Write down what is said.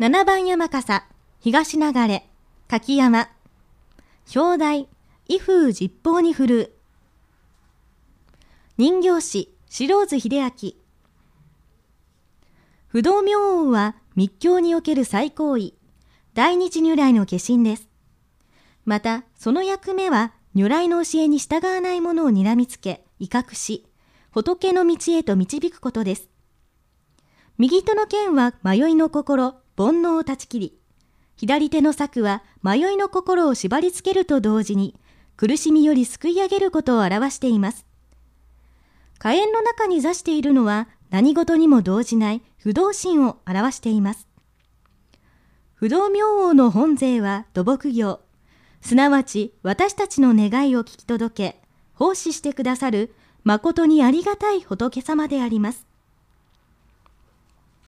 7番山笠、東流れ、柿山。表題、威風実法に振るう。人形師、白津秀明。不動明王は密教における最高位、大日如来の化身です。また、その役目は如来の教えに従わないものを睨みつけ、威嚇し、仏の道へと導くことです。右手の剣は迷いの心、煩悩を断ち切り、左手の策は迷いの心を縛り付けると同時に、苦しみより救い上げることを表しています。火炎の中に座しているのは何事にも動じない不動心を表しています。不動明王の本税は土木業、すなわち私たちの願いを聞き届け、奉仕してくださる誠にありがたい仏様であります。